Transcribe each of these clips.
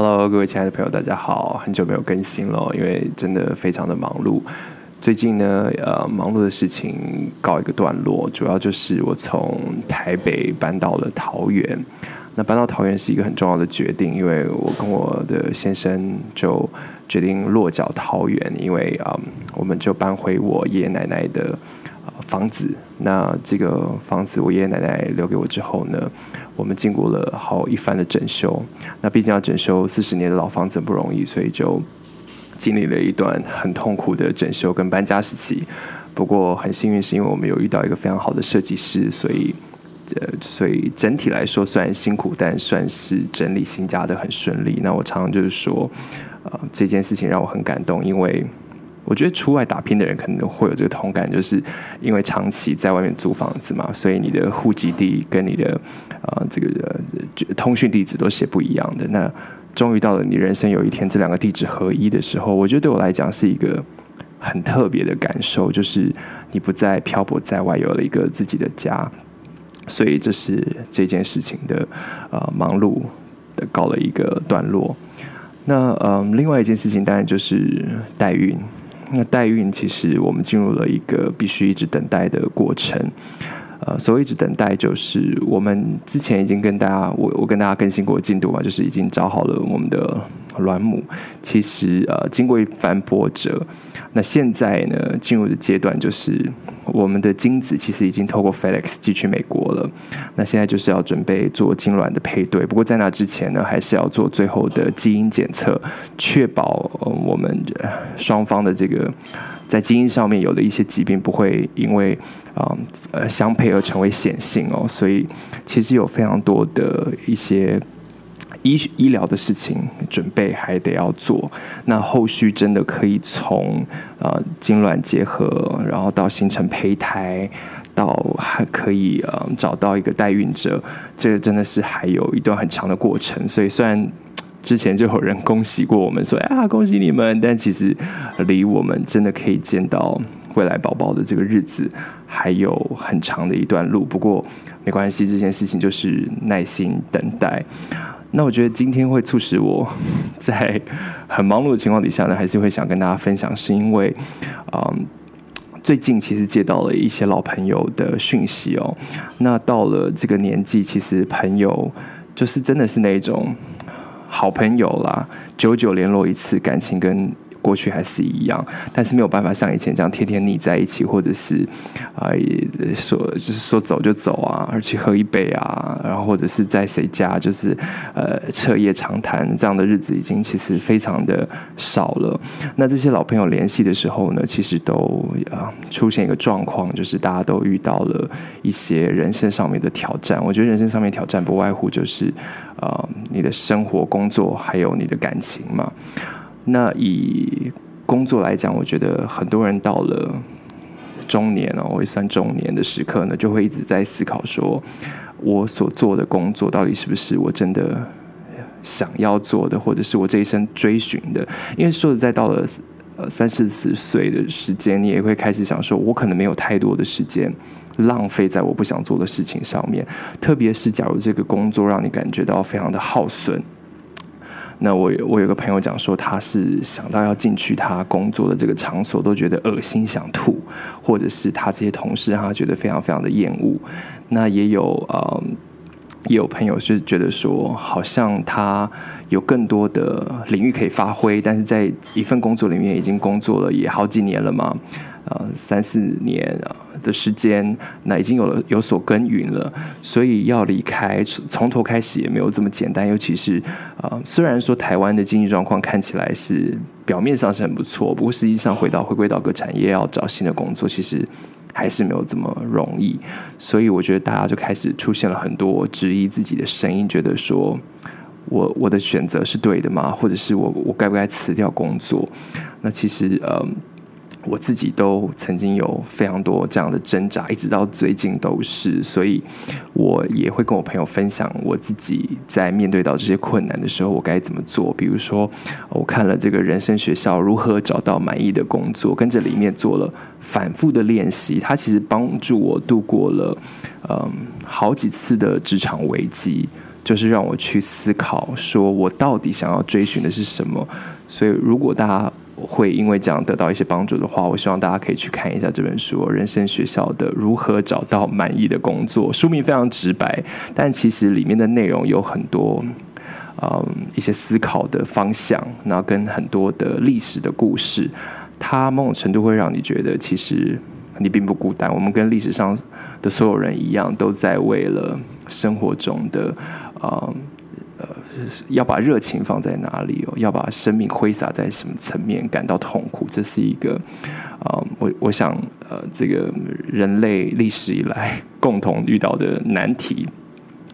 Hello，各位亲爱的朋友，大家好，很久没有更新了，因为真的非常的忙碌。最近呢，呃，忙碌的事情告一个段落，主要就是我从台北搬到了桃园。那搬到桃园是一个很重要的决定，因为我跟我的先生就决定落脚桃园，因为啊、我们就搬回我爷爷奶奶的。房子，那这个房子我爷爷奶奶留给我之后呢，我们经过了好一番的整修。那毕竟要整修四十年的老房子不容易，所以就经历了一段很痛苦的整修跟搬家时期。不过很幸运，是因为我们有遇到一个非常好的设计师，所以呃，所以整体来说虽然辛苦，但算是整理新家的很顺利。那我常常就是说，呃，这件事情让我很感动，因为。我觉得出外打拼的人可能会有这个同感，就是因为长期在外面租房子嘛，所以你的户籍地跟你的呃这个呃通讯地址都写不一样的。那终于到了你人生有一天这两个地址合一的时候，我觉得对我来讲是一个很特别的感受，就是你不再漂泊在外，有了一个自己的家。所以这是这件事情的呃忙碌的告了一个段落。那嗯、另外一件事情当然就是代孕。那代孕其实我们进入了一个必须一直等待的过程，呃，所谓一直等待，就是我们之前已经跟大家，我我跟大家更新过进度嘛，就是已经找好了我们的卵母。其实呃，经过一番波折，那现在呢，进入的阶段就是。我们的精子其实已经透过 FedEx 寄去美国了，那现在就是要准备做精卵的配对。不过在那之前呢，还是要做最后的基因检测，确保我们双方的这个在基因上面有的一些疾病不会因为啊呃相配而成为显性哦。所以其实有非常多的一些。医医疗的事情准备还得要做，那后续真的可以从呃精卵结合，然后到形成胚胎，到还可以呃找到一个代孕者，这个真的是还有一段很长的过程。所以虽然之前就有人恭喜过我们说啊恭喜你们，但其实离我们真的可以见到未来宝宝的这个日子还有很长的一段路。不过没关系，这件事情就是耐心等待。那我觉得今天会促使我在很忙碌的情况底下呢，还是会想跟大家分享，是因为，嗯，最近其实接到了一些老朋友的讯息哦。那到了这个年纪，其实朋友就是真的是那种好朋友啦，久久联络一次，感情跟。过去还是一样，但是没有办法像以前这样天天腻在一起，或者是啊、呃，说就是说走就走啊，而且喝一杯啊，然后或者是在谁家就是呃彻夜长谈这样的日子，已经其实非常的少了。那这些老朋友联系的时候呢，其实都啊、出现一个状况，就是大家都遇到了一些人生上面的挑战。我觉得人生上面挑战不外乎就是啊、你的生活、工作，还有你的感情嘛。那以工作来讲，我觉得很多人到了中年哦，我也算中年的时刻呢，就会一直在思考说，我所做的工作到底是不是我真的想要做的，或者是我这一生追寻的？因为说实在，到了呃三四十岁的时间，你也会开始想说，我可能没有太多的时间浪费在我不想做的事情上面，特别是假如这个工作让你感觉到非常的耗损。那我我有个朋友讲说，他是想到要进去他工作的这个场所，都觉得恶心想吐，或者是他这些同事让他觉得非常非常的厌恶。那也有呃，也有朋友是觉得说，好像他有更多的领域可以发挥，但是在一份工作里面已经工作了也好几年了嘛。呃，三四年啊的时间，那已经有了有所耕耘了，所以要离开，从从头开始也没有这么简单。尤其是啊、呃，虽然说台湾的经济状况看起来是表面上是很不错，不过实际上回到回归到各产业要找新的工作，其实还是没有这么容易。所以我觉得大家就开始出现了很多质疑自己的声音，觉得说我我的选择是对的吗？或者是我我该不该辞掉工作？那其实呃。我自己都曾经有非常多这样的挣扎，一直到最近都是，所以我也会跟我朋友分享我自己在面对到这些困难的时候，我该怎么做。比如说，我看了这个人生学校如何找到满意的工作，跟这里面做了反复的练习，它其实帮助我度过了嗯好几次的职场危机。就是让我去思考，说我到底想要追寻的是什么。所以，如果大家会因为这样得到一些帮助的话，我希望大家可以去看一下这本书《人生学校的如何找到满意的工作》。书名非常直白，但其实里面的内容有很多，嗯，一些思考的方向，然后跟很多的历史的故事，它某种程度会让你觉得，其实你并不孤单。我们跟历史上的所有人一样，都在为了生活中的，嗯。要把热情放在哪里哦？要把生命挥洒在什么层面？感到痛苦，这是一个啊、呃，我我想呃，这个人类历史以来共同遇到的难题。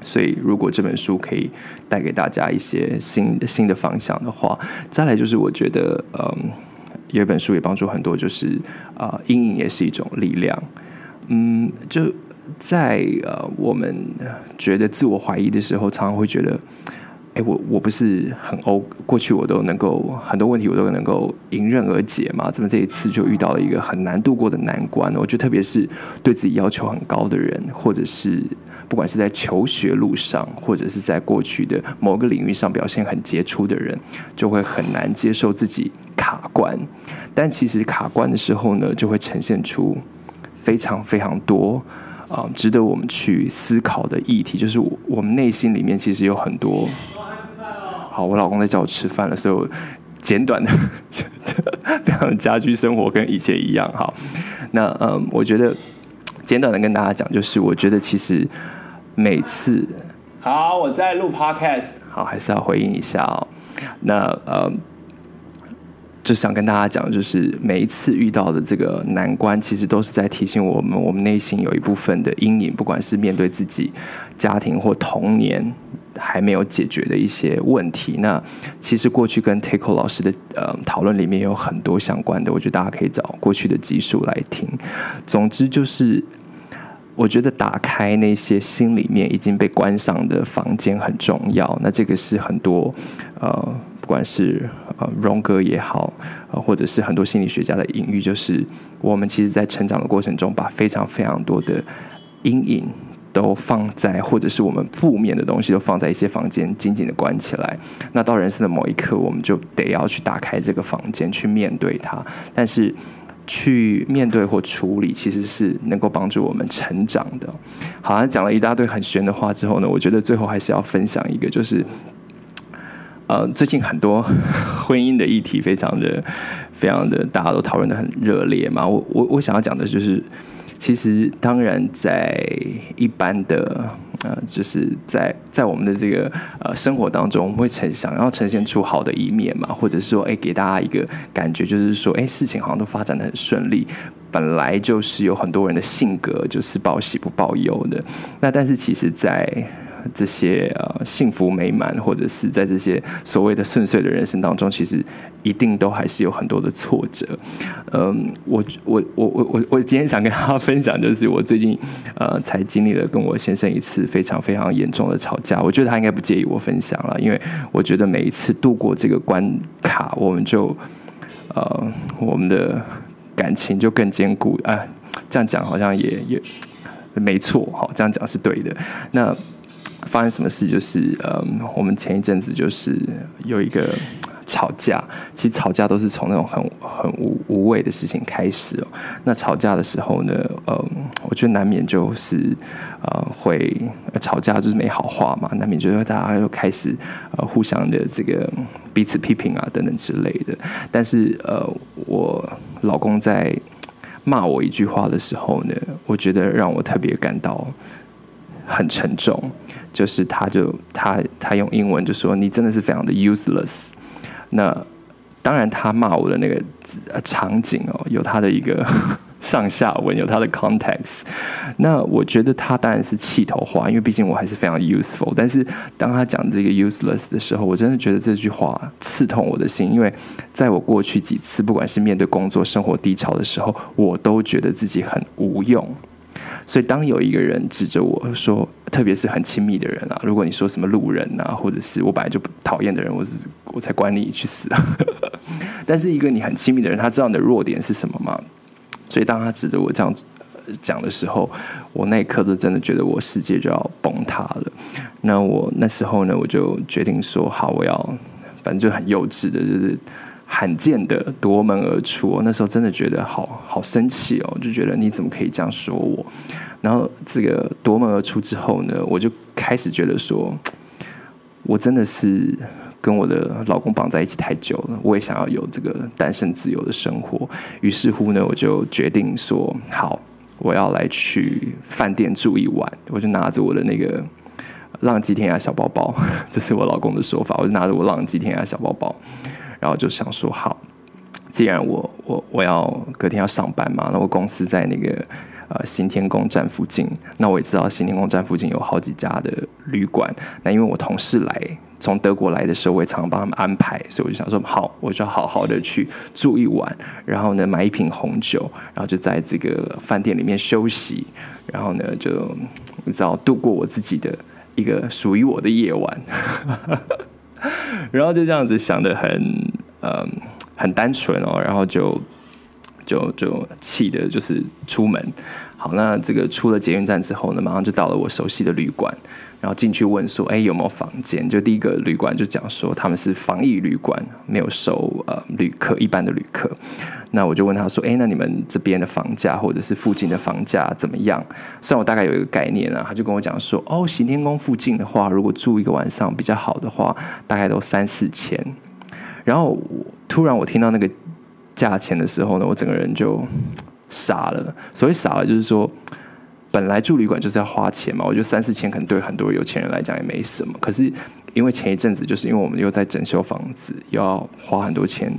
所以，如果这本书可以带给大家一些新的新的方向的话，再来就是我觉得，嗯、有一本书也帮助很多，就是啊，阴、影也是一种力量。嗯，就。在呃，我们觉得自我怀疑的时候，常常会觉得，哎，我我不是很欧，过去我都能够很多问题我都能够迎刃而解嘛，怎么这一次就遇到了一个很难度过的难关？我觉得特别是对自己要求很高的人，或者是不管是在求学路上，或者是在过去的某个领域上表现很杰出的人，就会很难接受自己卡关。但其实卡关的时候呢，就会呈现出非常非常多。啊，值得我们去思考的议题，就是我们内心里面其实有很多。好，我老公在叫我吃饭了，所以我简短的，非常的家居生活跟以前一样。好，那嗯，我觉得简短的跟大家讲，就是我觉得其实每次，好，我在录 podcast，好，还是要回应一下哦。那嗯。就想跟大家讲，就是每一次遇到的这个难关，其实都是在提醒我们，我们内心有一部分的阴影，不管是面对自己家庭或童年还没有解决的一些问题。那其实过去跟 Takeo 老师的呃讨论里面有很多相关的，我觉得大家可以找过去的集数来听。总之就是，我觉得打开那些心里面已经被关上的房间很重要。那这个是很多呃。不管是呃荣格也好，或者是很多心理学家的隐喻，就是我们其实，在成长的过程中，把非常非常多的阴影都放在，或者是我们负面的东西都放在一些房间，紧紧的关起来。那到人生的某一刻，我们就得要去打开这个房间，去面对它。但是，去面对或处理，其实是能够帮助我们成长的。好像讲了一大堆很玄的话之后呢，我觉得最后还是要分享一个，就是。呃，最近很多 婚姻的议题，非常的、非常的，大家都讨论得很热烈嘛。我、我、我想要讲的就是，其实当然在一般的呃，就是在在我们的这个呃生活当中，我们会呈想要呈现出好的一面嘛，或者是说，哎，给大家一个感觉，就是说，哎，事情好像都发展的很顺利。本来就是有很多人的性格就是报喜不报忧的，那但是其实，在这些呃幸福美满，或者是在这些所谓的顺遂的人生当中，其实一定都还是有很多的挫折。嗯，我我我我我我今天想跟大家 分享，就是我最近呃才经历了跟我先生一次非常非常严重的吵架。我觉得他应该不介意我分享了，因为我觉得每一次度过这个关卡，我们就呃我们的感情就更坚固啊。这样讲好像也也没错，好，这样讲是对的。那。发生什么事？就是嗯，我们前一阵子就是有一个吵架。其实吵架都是从那种很很无无谓的事情开始哦。那吵架的时候呢，嗯，我觉得难免就是呃会吵架，就是没好话嘛，难免就是大家又开始呃互相的这个彼此批评啊等等之类的。但是呃，我老公在骂我一句话的时候呢，我觉得让我特别感到很沉重。就是他就他他用英文就说，你真的是非常的 useless。那当然他骂我的那个场景哦，有他的一个 上下文，有他的 context。那我觉得他当然是气头话，因为毕竟我还是非常 useful。但是当他讲这个 useless 的时候，我真的觉得这句话刺痛我的心，因为在我过去几次不管是面对工作、生活低潮的时候，我都觉得自己很无用。所以，当有一个人指着我说，特别是很亲密的人啊，如果你说什么路人啊，或者是我本来就讨厌的人，我是我才管你去死啊！但是，一个你很亲密的人，他知道你的弱点是什么吗？所以，当他指着我这样讲的时候，我那一刻就真的觉得我世界就要崩塌了。那我那时候呢，我就决定说好，我要反正就很幼稚的，就是罕见的夺门而出。我那时候真的觉得好好生气哦，就觉得你怎么可以这样说我？然后这个夺门而出之后呢，我就开始觉得说，我真的是跟我的老公绑在一起太久了，我也想要有这个单身自由的生活。于是乎呢，我就决定说好。我要来去饭店住一晚，我就拿着我的那个 浪迹天涯小包包，这是我老公的说法。我就拿着我浪迹天涯小包包，然后就想说，好，既然我我我要隔天要上班嘛，那我公司在那个呃新天宫站附近，那我也知道新天宫站附近有好几家的旅馆，那因为我同事来。从德国来的时候，我也常常帮他们安排，所以我就想说，好，我就好好的去住一晚，然后呢，买一瓶红酒，然后就在这个饭店里面休息，然后呢，就你知道度过我自己的一个属于我的夜晚，然后就这样子想的很呃很单纯哦，然后就就就气的就是出门。好，那这个出了捷运站之后呢，马上就到了我熟悉的旅馆，然后进去问说，哎，有没有房间？就第一个旅馆就讲说他们是防疫旅馆，没有收呃旅客，一般的旅客。那我就问他说，哎，那你们这边的房价或者是附近的房价怎么样？虽然我大概有一个概念啊，他就跟我讲说，哦，行天宫附近的话，如果住一个晚上比较好的话，大概都三四千。然后突然我听到那个价钱的时候呢，我整个人就。傻了，所谓傻了，就是说，本来住旅馆就是要花钱嘛。我觉得三四千可能对很多有钱人来讲也没什么。可是因为前一阵子，就是因为我们又在整修房子，又要花很多钱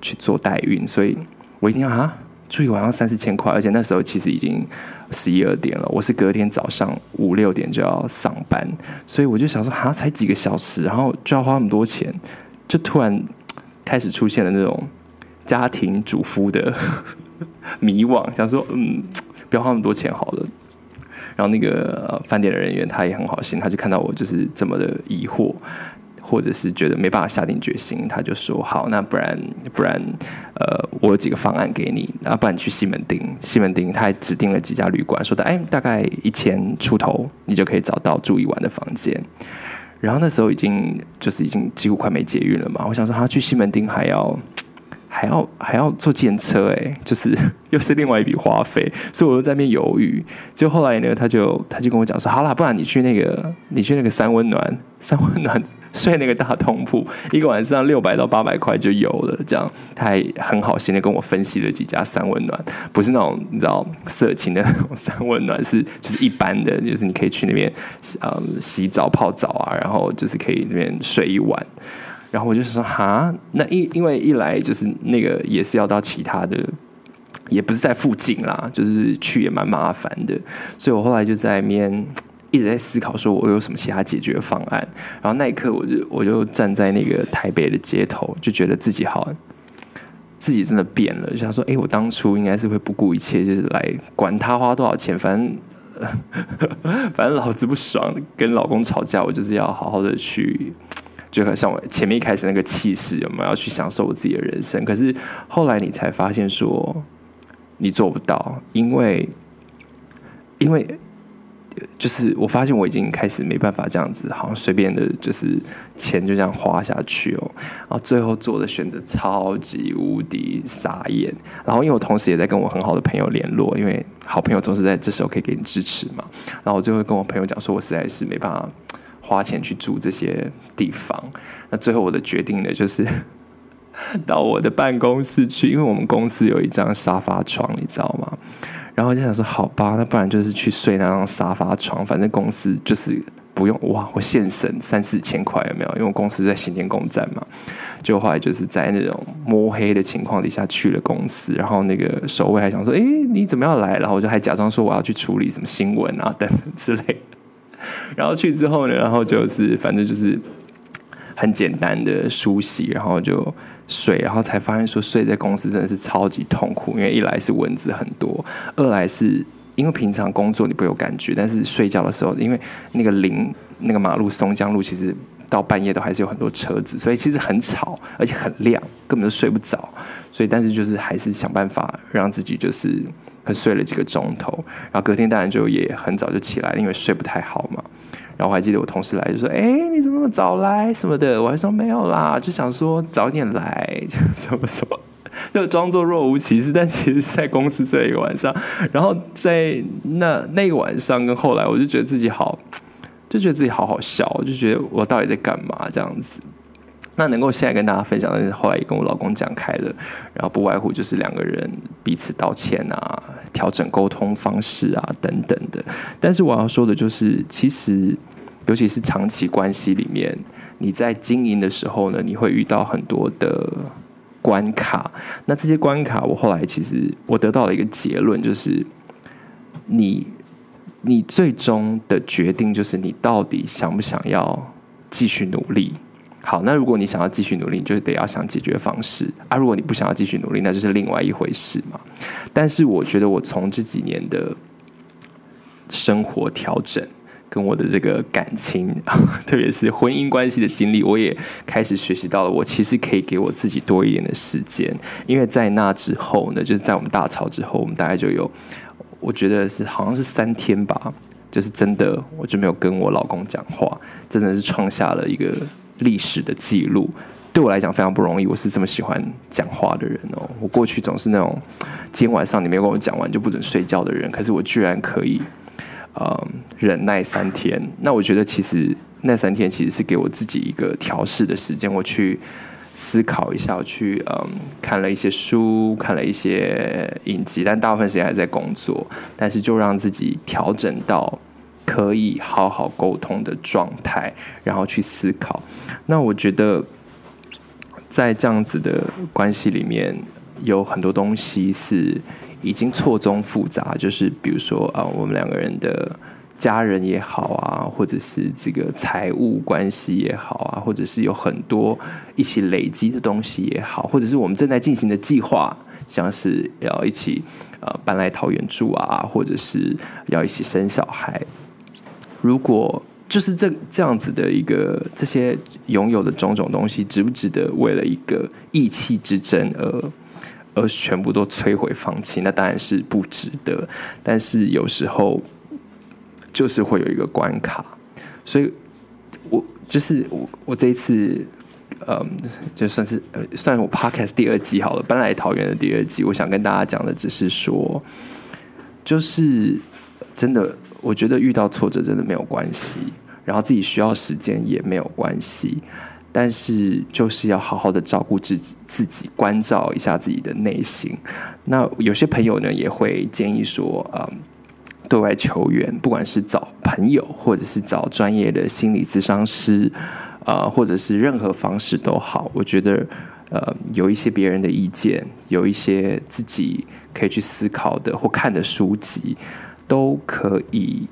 去做代运，所以我一定要啊，住一晚上三四千块。而且那时候其实已经十一二点了，我是隔天早上五六点就要上班，所以我就想说，啊，才几个小时，然后就要花那么多钱，就突然开始出现了那种家庭主妇的。迷惘，想说嗯，不要花那么多钱好了。然后那个饭店的人员他也很好心，他就看到我就是这么的疑惑，或者是觉得没办法下定决心，他就说好，那不然不然呃，我有几个方案给你，那不然你去西门町，西门町他还指定了几家旅馆，说的哎，大概一千出头，你就可以找到住一晚的房间。然后那时候已经就是已经几乎快没捷运了嘛，我想说他去西门町还要。还要还要坐电车哎，就是 又是另外一笔花费，所以我就在那边犹豫。就后来呢，他就他就跟我讲说：“好啦，不然你去那个你去那个三温暖，三温暖睡那个大通铺，一个晚上六百到八百块就有了。”这样他还很好心的跟我分析了几家三温暖，不是那种你知道色情的那 种三温暖，是就是一般的，就是你可以去那边嗯洗澡泡澡啊，然后就是可以那边睡一晚。然后我就说哈，那因因为一来就是那个也是要到其他的，也不是在附近啦，就是去也蛮麻烦的，所以我后来就在那边一直在思考，说我有什么其他解决方案。然后那一刻，我就我就站在那个台北的街头，就觉得自己好，自己真的变了，就想说，哎，我当初应该是会不顾一切，就是来管他花多少钱，反正 反正老子不爽，跟老公吵架，我就是要好好的去。就很像我前面一开始那个气势，有没有要去享受我自己的人生？可是后来你才发现说你做不到，因为因为就是我发现我已经开始没办法这样子，好像随便的，就是钱就这样花下去哦。然后最后做的选择超级无敌傻眼。然后因为我同时也在跟我很好的朋友联络，因为好朋友总是在这时候可以给你支持嘛。然后我就会跟我朋友讲说，我实在是没办法。花钱去住这些地方，那最后我的决定呢，就是 到我的办公室去，因为我们公司有一张沙发床，你知道吗？然后就想说，好吧，那不然就是去睡那张沙发床，反正公司就是不用哇，我现省三四千块有没有？因为我公司在新天宫站嘛，就后来就是在那种摸黑的情况底下去了公司，然后那个守卫还想说，哎，你怎么要来？然后我就还假装说我要去处理什么新闻啊等等之类。然后去之后呢，然后就是反正就是很简单的梳洗，然后就睡，然后才发现说睡在公司真的是超级痛苦，因为一来是蚊子很多，二来是因为平常工作你不会有感觉，但是睡觉的时候，因为那个林那个马路松江路，其实到半夜都还是有很多车子，所以其实很吵，而且很亮，根本就睡不着。所以但是就是还是想办法让自己就是。睡了几个钟头，然后隔天当然就也很早就起来，因为睡不太好嘛。然后我还记得我同事来就说：“哎，你怎么那么早来什么的？”我还说：“没有啦，就想说早点来，什么什么，就装作若无其事。”但其实是在公司睡了一个晚上。然后在那那个晚上跟后来，我就觉得自己好，就觉得自己好好笑，就觉得我到底在干嘛这样子。那能够现在跟大家分享的是，后来也跟我老公讲开了，然后不外乎就是两个人彼此道歉啊，调整沟通方式啊等等的。但是我要说的就是，其实尤其是长期关系里面，你在经营的时候呢，你会遇到很多的关卡。那这些关卡，我后来其实我得到了一个结论，就是你你最终的决定就是你到底想不想要继续努力。好，那如果你想要继续努力，你就得要想解决方式啊。如果你不想要继续努力，那就是另外一回事嘛。但是我觉得，我从这几年的生活调整，跟我的这个感情，特别是婚姻关系的经历，我也开始学习到了，我其实可以给我自己多一点的时间。因为在那之后呢，就是在我们大吵之后，我们大概就有，我觉得是好像是三天吧，就是真的我就没有跟我老公讲话，真的是创下了一个。历史的记录对我来讲非常不容易。我是这么喜欢讲话的人哦。我过去总是那种今天晚上你没有跟我讲完就不准睡觉的人，可是我居然可以，嗯，忍耐三天。那我觉得其实那三天其实是给我自己一个调试的时间，我去思考一下，我去嗯看了一些书，看了一些影集，但大部分时间还在工作。但是就让自己调整到。可以好好沟通的状态，然后去思考。那我觉得，在这样子的关系里面，有很多东西是已经错综复杂。就是比如说啊，我们两个人的家人也好啊，或者是这个财务关系也好啊，或者是有很多一起累积的东西也好，或者是我们正在进行的计划，像是要一起呃搬来桃园住啊，或者是要一起生小孩。如果就是这这样子的一个这些拥有的种种东西，值不值得为了一个意气之争而而全部都摧毁放弃？那当然是不值得。但是有时候就是会有一个关卡，所以我就是我我这一次，嗯，就算是呃，算我 Podcast 第二季好了，搬来桃园的第二季，我想跟大家讲的只是说，就是真的。我觉得遇到挫折真的没有关系，然后自己需要时间也没有关系，但是就是要好好的照顾自己，自己关照一下自己的内心。那有些朋友呢也会建议说，嗯，对外求援，不管是找朋友，或者是找专业的心理咨商师，啊，或者是任何方式都好。我觉得，呃，有一些别人的意见，有一些自己可以去思考的或看的书籍。都可以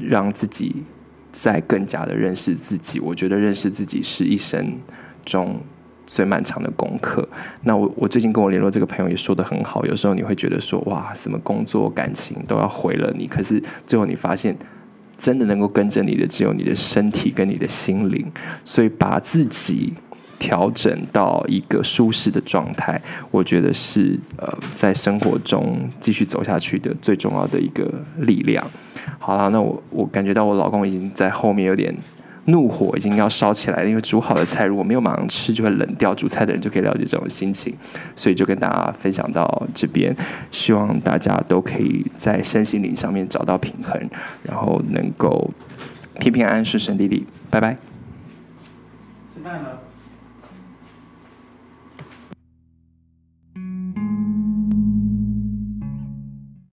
让自己再更加的认识自己。我觉得认识自己是一生中最漫长的功课。那我我最近跟我联络这个朋友也说的很好。有时候你会觉得说，哇，什么工作、感情都要毁了你，可是最后你发现，真的能够跟着你的只有你的身体跟你的心灵。所以把自己。调整到一个舒适的状态，我觉得是呃，在生活中继续走下去的最重要的一个力量。好了，那我我感觉到我老公已经在后面有点怒火，已经要烧起来了。因为煮好的菜如果没有马上吃，就会冷掉。煮菜的人就可以了解这种心情，所以就跟大家分享到这边。希望大家都可以在身心灵上面找到平衡，然后能够平平安安、顺顺利利。拜拜。